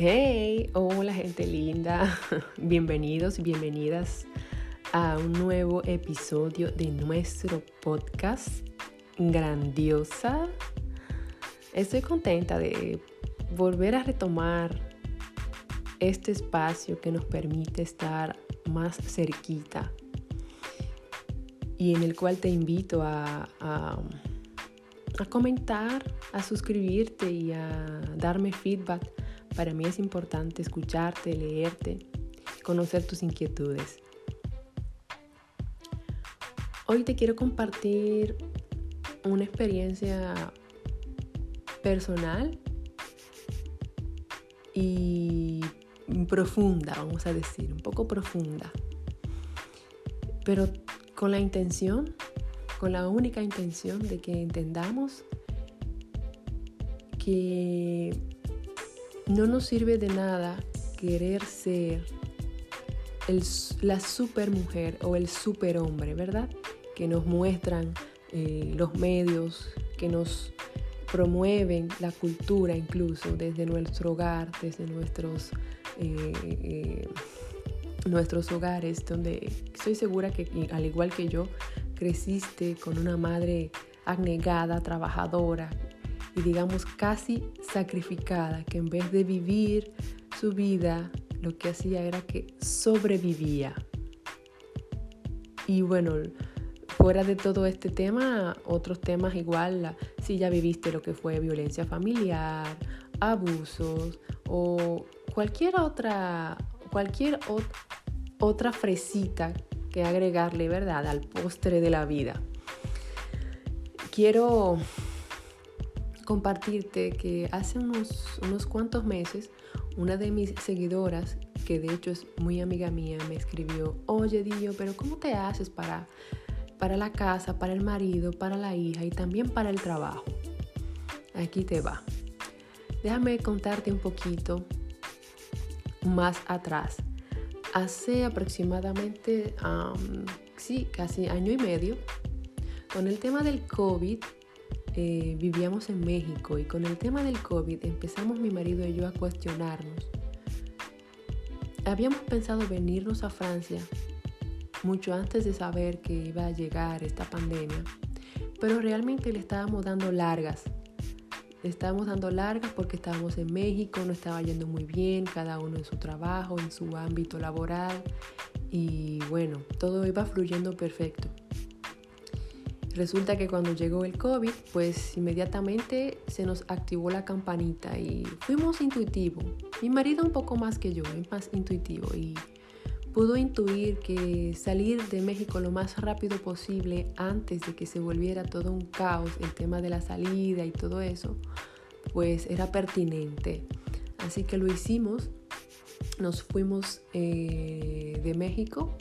Hey, hola gente linda, bienvenidos y bienvenidas a un nuevo episodio de nuestro podcast Grandiosa. Estoy contenta de volver a retomar este espacio que nos permite estar más cerquita y en el cual te invito a, a, a comentar, a suscribirte y a darme feedback para mí es importante escucharte, leerte, conocer tus inquietudes. Hoy te quiero compartir una experiencia personal y profunda, vamos a decir, un poco profunda, pero con la intención, con la única intención de que entendamos que no nos sirve de nada querer ser la super mujer o el super hombre, ¿verdad? Que nos muestran eh, los medios, que nos promueven la cultura incluso desde nuestro hogar, desde nuestros, eh, eh, nuestros hogares, donde estoy segura que al igual que yo, creciste con una madre abnegada, trabajadora, y digamos casi sacrificada, que en vez de vivir su vida, lo que hacía era que sobrevivía. Y bueno, fuera de todo este tema, otros temas igual, si ya viviste lo que fue violencia familiar, abusos o cualquier otra, cualquier otra fresita que agregarle, ¿verdad?, al postre de la vida. Quiero compartirte que hace unos, unos cuantos meses una de mis seguidoras, que de hecho es muy amiga mía, me escribió, oye Dio, pero ¿cómo te haces para, para la casa, para el marido, para la hija y también para el trabajo? Aquí te va. Déjame contarte un poquito más atrás. Hace aproximadamente, sí, casi año y medio, con el tema del COVID, eh, vivíamos en México y con el tema del COVID empezamos mi marido y yo a cuestionarnos. Habíamos pensado venirnos a Francia mucho antes de saber que iba a llegar esta pandemia, pero realmente le estábamos dando largas. Le estábamos dando largas porque estábamos en México, no estaba yendo muy bien, cada uno en su trabajo, en su ámbito laboral y bueno, todo iba fluyendo perfecto. Resulta que cuando llegó el COVID, pues inmediatamente se nos activó la campanita y fuimos intuitivos. Mi marido un poco más que yo, es más intuitivo y pudo intuir que salir de México lo más rápido posible antes de que se volviera todo un caos, el tema de la salida y todo eso, pues era pertinente. Así que lo hicimos, nos fuimos eh, de México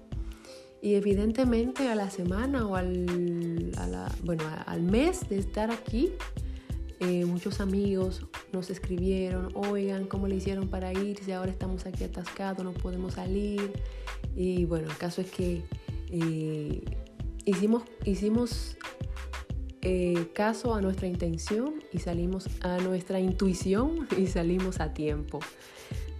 y evidentemente a la semana o al, bueno, al mes de estar aquí, eh, muchos amigos nos escribieron, oigan, ¿cómo le hicieron para irse? Ahora estamos aquí atascados, no podemos salir. Y bueno, el caso es que eh, hicimos, hicimos eh, caso a nuestra intención y salimos a nuestra intuición y salimos a tiempo.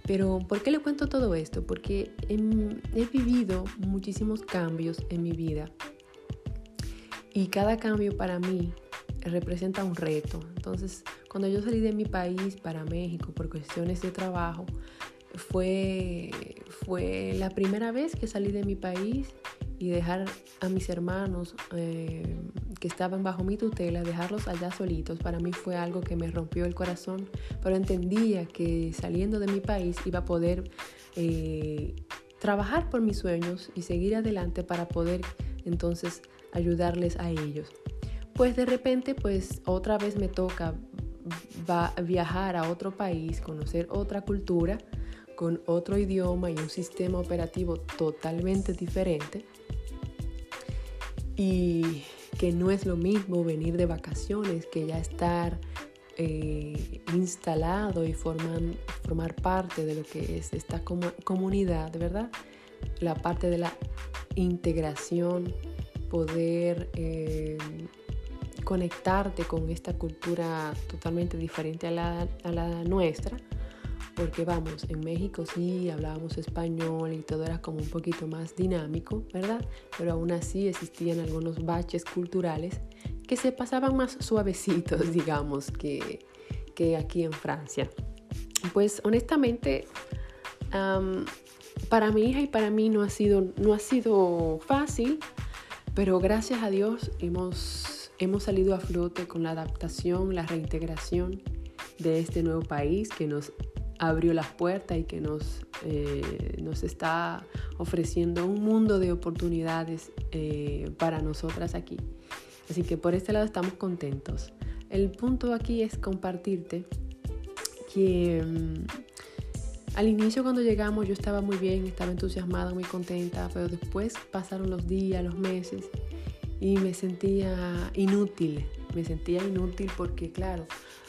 Pero ¿por qué le cuento todo esto? Porque he, vivido muchísimos cambios en mi vida y cada cambio para mí representa un reto. Entonces, cuando yo salí de mi país para México por cuestiones de trabajo, fue, fue la primera vez que salí de mi país y dejar a mis hermanos eh, que estaban bajo mi tutela, dejarlos allá solitos, para mí fue algo que me rompió el corazón, pero entendía que saliendo de mi país iba a poder eh, trabajar por mis sueños y seguir adelante para poder entonces ayudarles a ellos. Pues de repente, pues otra vez me toca viajar a otro país, conocer otra cultura, con otro idioma y un sistema operativo totalmente diferente y que no es lo mismo venir de vacaciones que ya estar eh, instalado y formar parte de lo que es esta comunidad, ¿verdad? La parte de la integración, poder eh, conectarte con esta cultura totalmente diferente a la, a la nuestra, porque vamos, en México sí hablábamos español y todo era como un poquito más dinámico, ¿verdad? Pero aún así existían algunos baches culturales que se pasaban más suavecitos, digamos, que, que aquí en Francia. Pues honestamente, para mi hija y para mí no ha sido, no ha sido fácil, pero gracias a Dios hemos, hemos salido a flote con la adaptación, la reintegración de este nuevo país que nos abrió las puertas y que nos, eh, nos está ofreciendo un mundo de oportunidades eh, para nosotras aquí. Así que por este lado estamos contentos. El punto aquí es compartirte que mm, al inicio cuando llegamos yo estaba muy bien, estaba entusiasmada, muy contenta, pero después pasaron los días, los meses y me sentía inútil. Me sentía inútil porque claro,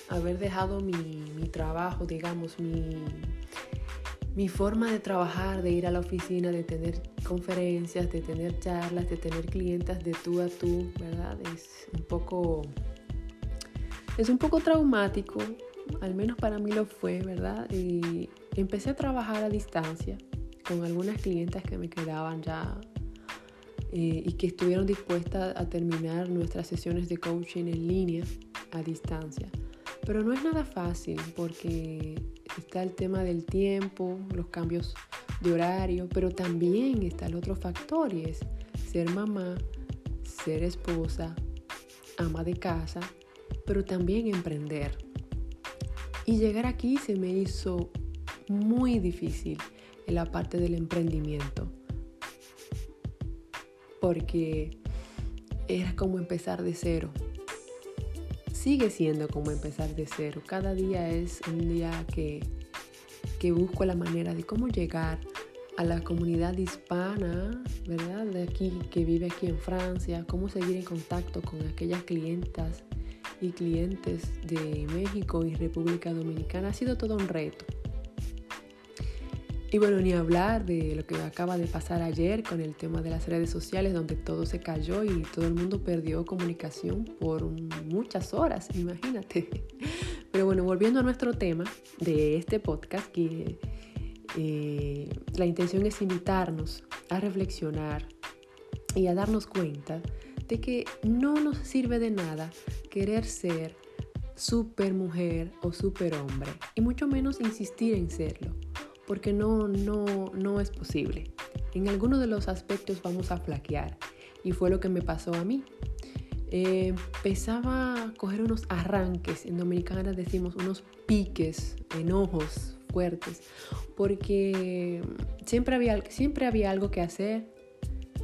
haber dejado mi, trabajo, digamos, mi, mi forma de trabajar, de ir a la oficina, de tener conferencias, de tener charlas, de tener clientes de tú a tú, ¿verdad? Es un poco, es un poco traumático, al menos para mí lo fue, ¿verdad? Y empecé a trabajar a distancia con algunas clientas que me quedaban ya eh, y que estuvieron dispuestas a terminar nuestras sesiones de coaching en línea a distancia. Pero no es nada fácil porque está el tema del tiempo, los cambios de horario, pero también está el otro factor y es ser mamá, ser esposa, ama de casa, pero también emprender. Y llegar aquí se me hizo muy difícil en la parte del emprendimiento, porque era como empezar de cero sigue siendo como empezar de cero. Cada día es un día que, que busco la manera de cómo llegar a la comunidad hispana, ¿verdad? De aquí, que vive aquí en Francia, cómo seguir en contacto con aquellas clientas y clientes de México y República Dominicana. Ha sido todo un reto. Y bueno, ni hablar de lo que acaba de pasar ayer con el tema de las redes sociales, donde todo se cayó y todo el mundo perdió comunicación por muchas horas, imagínate. Pero bueno, volviendo a nuestro tema de este podcast, que eh, la intención es invitarnos a reflexionar y a darnos cuenta de que no nos sirve de nada querer ser super mujer o super hombre, y mucho menos insistir en serlo porque no, no, no es posible. En algunos de los aspectos vamos a flaquear y fue lo que me pasó a mí. Eh, empezaba a coger unos arranques, en Dominicana decimos unos piques, enojos fuertes, porque siempre había, siempre había algo que hacer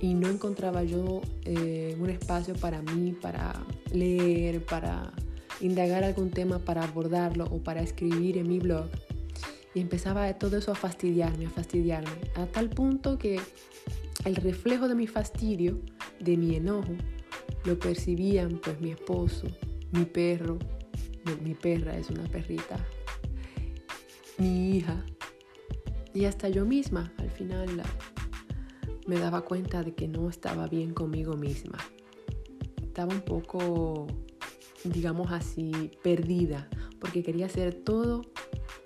y no encontraba yo eh, un espacio para mí, para leer, para indagar algún tema, para abordarlo o para escribir en mi blog. Y empezaba todo eso a fastidiarme, a fastidiarme, a tal punto que el reflejo de mi fastidio, de mi enojo, lo percibían pues mi esposo, mi perro, mi, perra es una perrita, mi hija y hasta yo misma al final me daba cuenta de que no estaba bien conmigo misma. Estaba un poco, digamos así, perdida porque quería hacer todo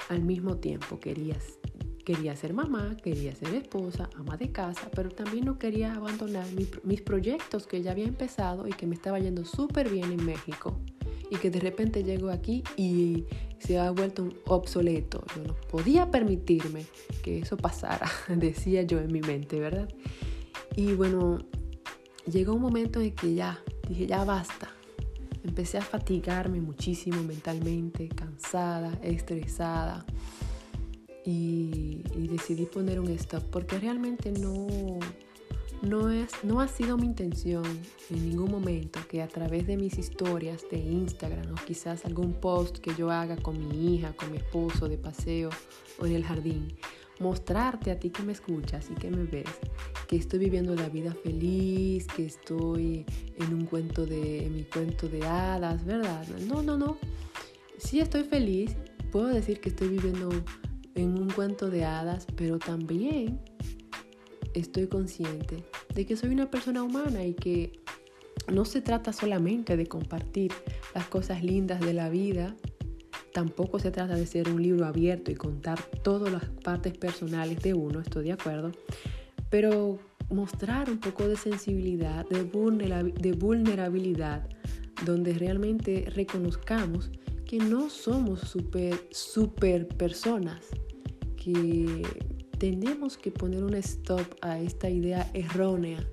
al mismo tiempo querías, quería ser mamá, quería ser esposa, ama de casa, pero también no quería abandonar mis proyectos que ya había empezado y que me estaba yendo súper bien en México y que de repente llego aquí y se ha vuelto obsoleto. Yo no podía permitirme que eso pasara, decía yo en mi mente, ¿verdad? Y bueno, llegó un momento en que ya, dije, ya basta, empecé a fatigarme muchísimo mentalmente, cansada, estresada. Y, decidí poner un stop porque realmente no, no, es, no ha sido mi intención en ningún momento que a través de mis historias de Instagram o quizás algún post que yo haga con mi hija, con mi esposo de paseo o en el jardín, mostrarte a ti que me escuchas y que me ves que estoy viviendo la vida feliz, que estoy en un cuento de en mi cuento de hadas, ¿verdad? No, no, no. Sí estoy feliz, puedo decir que estoy viviendo en un cuento de hadas, pero también estoy consciente de que soy una persona humana y que no se trata solamente de compartir las cosas lindas de la vida Tampoco se trata de ser un libro abierto y contar todas las partes personales de uno, estoy de acuerdo, pero mostrar un poco de sensibilidad, de, vulnerabilidad, donde realmente reconozcamos que no somos super, super personas, que tenemos que poner un stop a esta idea errónea,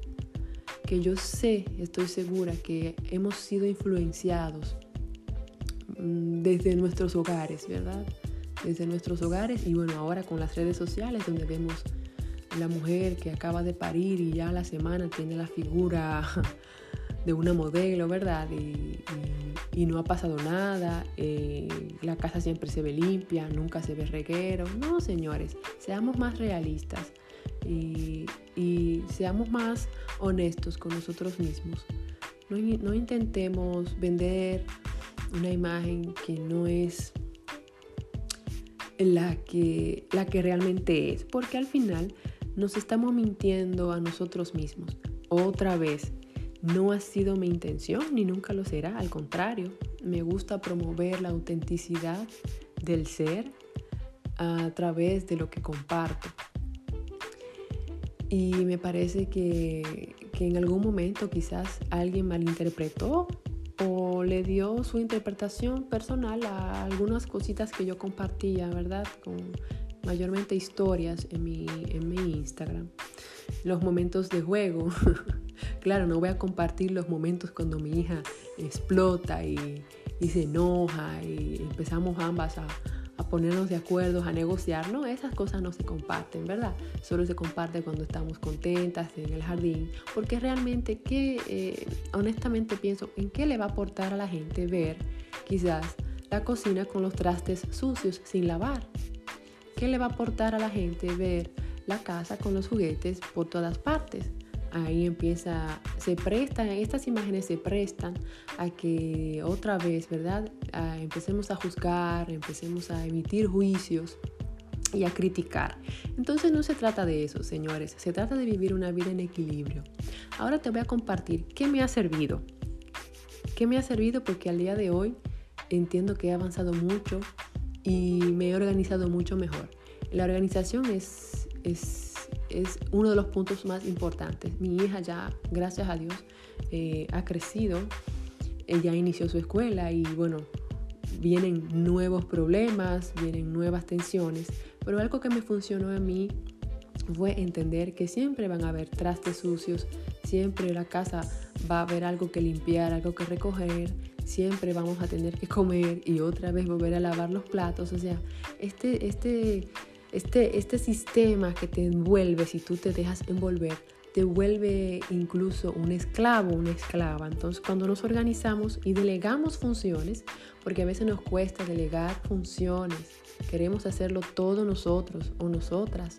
que yo sé, estoy segura que hemos sido influenciados desde nuestros hogares, ¿verdad? Desde nuestros hogares y bueno, ahora con las redes sociales donde vemos la mujer que acaba de parir y ya la semana tiene la figura de una modelo, ¿verdad? Y, no ha pasado nada, eh, la casa siempre se ve limpia, nunca se ve reguero. No, señores, seamos más realistas y, seamos más honestos con nosotros mismos. No, no intentemos vender una imagen que no es la que, la que realmente es, porque al final nos estamos mintiendo a nosotros mismos. Otra vez, no ha sido mi intención ni nunca lo será, al contrario, me gusta promover la autenticidad del ser a través de lo que comparto. Y me parece que, que en algún momento quizás alguien malinterpretó o le dio su interpretación personal a algunas cositas que yo compartía, ¿verdad? Con mayormente historias en mi, en mi Instagram. Los momentos de juego. claro, no voy a compartir los momentos cuando mi hija explota y, y se enoja y empezamos ambas a, a ponernos de acuerdo, a negociar. No, esas cosas no se comparten, ¿verdad? Solo se comparte cuando estamos contentas en el jardín. Porque realmente, ¿qué, eh, honestamente pienso, ¿en qué le va a aportar a la gente ver quizás la cocina con los trastes sucios sin lavar? ¿Qué le va a aportar a la gente ver la casa con los juguetes por todas partes? Ahí empieza, se prestan, estas imágenes se prestan a que otra vez, ¿verdad? empecemos a juzgar, empecemos a emitir juicios y a criticar. Entonces no se trata de eso, señores, se trata de vivir una vida en equilibrio. Ahora te voy a compartir qué me ha servido. ¿Qué me ha servido? Porque al día de hoy entiendo que he avanzado mucho y me he organizado mucho mejor. La organización es, es, es uno de los puntos más importantes. Mi hija ya, gracias a Dios, eh, ha crecido, ella inició su escuela y bueno, vienen nuevos problemas, vienen nuevas tensiones, pero algo que me funcionó a mí fue entender que siempre van a haber trastes sucios, siempre la casa va a haber algo que limpiar, algo que recoger, siempre vamos a tener que comer y otra vez volver a lavar los platos. O sea, este, este, este, este sistema que te envuelve si tú te dejas envolver, te vuelve incluso un esclavo, una esclava. Entonces, cuando nos organizamos y delegamos funciones, porque a veces nos cuesta delegar funciones, queremos hacerlo todo nosotros o nosotras,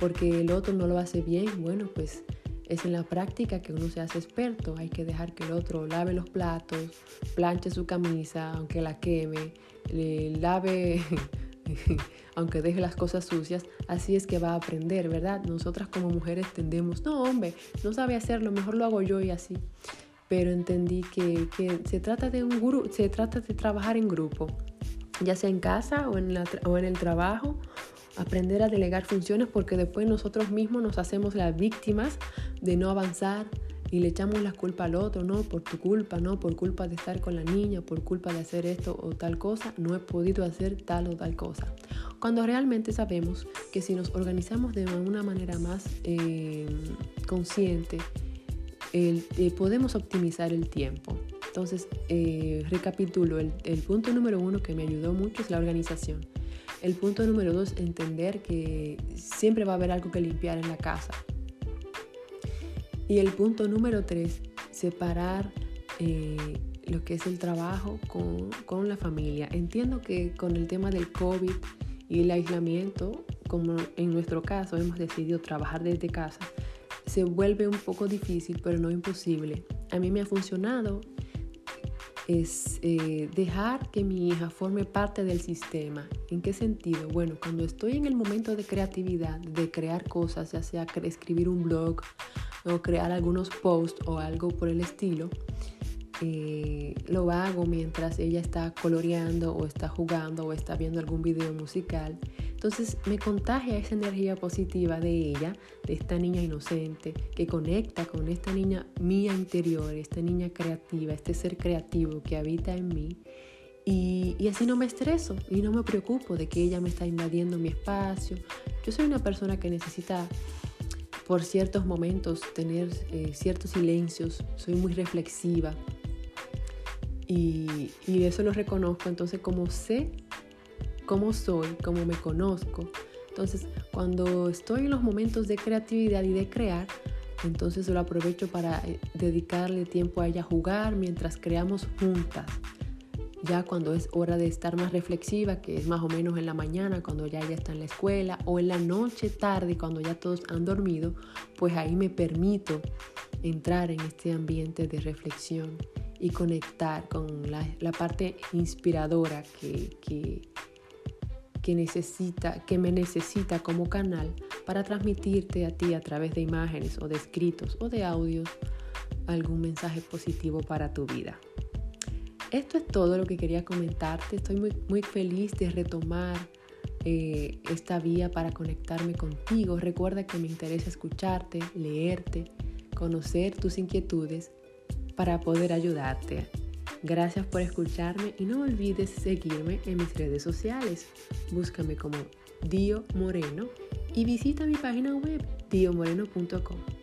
porque el otro no lo hace bien, bueno, pues es en la práctica que uno se hace experto. Hay que dejar que el otro lave los platos, planche su camisa, aunque la queme, le lave, aunque deje las cosas sucias. Así es que va a aprender, ¿verdad? Nosotras como mujeres tendemos, no, hombre, no sabe hacerlo, mejor lo hago yo y así. Pero entendí que, se, trata de un grupo, se trata de trabajar en grupo, ya sea en casa o en, la, o en el trabajo aprender a delegar funciones porque después nosotros mismos nos hacemos las víctimas de no avanzar y le echamos la culpa al otro, no, por tu culpa, no, por culpa de estar con la niña, por culpa de hacer esto o tal cosa, no he podido hacer tal o tal cosa. Cuando realmente sabemos que si nos organizamos de una manera más eh, consciente, eh, podemos optimizar el tiempo. Entonces, eh, recapitulo, el, el punto número uno que me ayudó mucho es la organización. El punto número dos, entender que siempre va a haber algo que limpiar en la casa. Y el punto número tres, separar eh, lo que es el trabajo con, con, la familia. Entiendo que con el tema del COVID y el aislamiento, como en nuestro caso hemos decidido trabajar desde casa, se vuelve un poco difícil, pero no imposible. A mí me ha funcionado es eh, dejar que mi hija forme parte del sistema. ¿En qué sentido? Bueno, cuando estoy en el momento de creatividad, de crear cosas, ya sea escribir un blog o crear algunos posts o algo por el estilo, eh, lo hago mientras ella está coloreando o está jugando o está viendo algún video musical. Entonces me contagia esa energía positiva de ella, de esta niña inocente, que conecta con esta niña mía interior, esta niña creativa, este ser creativo que habita en mí. Y, y, así no me estreso y no me preocupo de que ella me está invadiendo mi espacio. Yo soy una persona que necesita por ciertos momentos tener eh, ciertos silencios, soy muy reflexiva. Y, y eso lo reconozco. Entonces como sé cómo soy, cómo me conozco, entonces cuando estoy en los momentos de creatividad y de crear, entonces lo aprovecho para eh, dedicarle tiempo a ella a jugar mientras creamos juntas ya cuando es hora de estar más reflexiva, que es más o menos en la mañana, cuando ya ella está en la escuela, o en la noche tarde, cuando ya todos han dormido, pues ahí me permito entrar en este ambiente de reflexión y conectar con la, parte inspiradora que, que, que, necesita, que me necesita como canal para transmitirte a ti a través de imágenes o de escritos o de audios algún mensaje positivo para tu vida. Esto es todo lo que quería comentarte. Estoy muy, feliz de retomar eh, esta vía para conectarme contigo. Recuerda que me interesa escucharte, leerte, conocer tus inquietudes para poder ayudarte. Gracias por escucharme y no olvides seguirme en mis redes sociales. Búscame como Dio Moreno y visita mi página web diomoreno.com.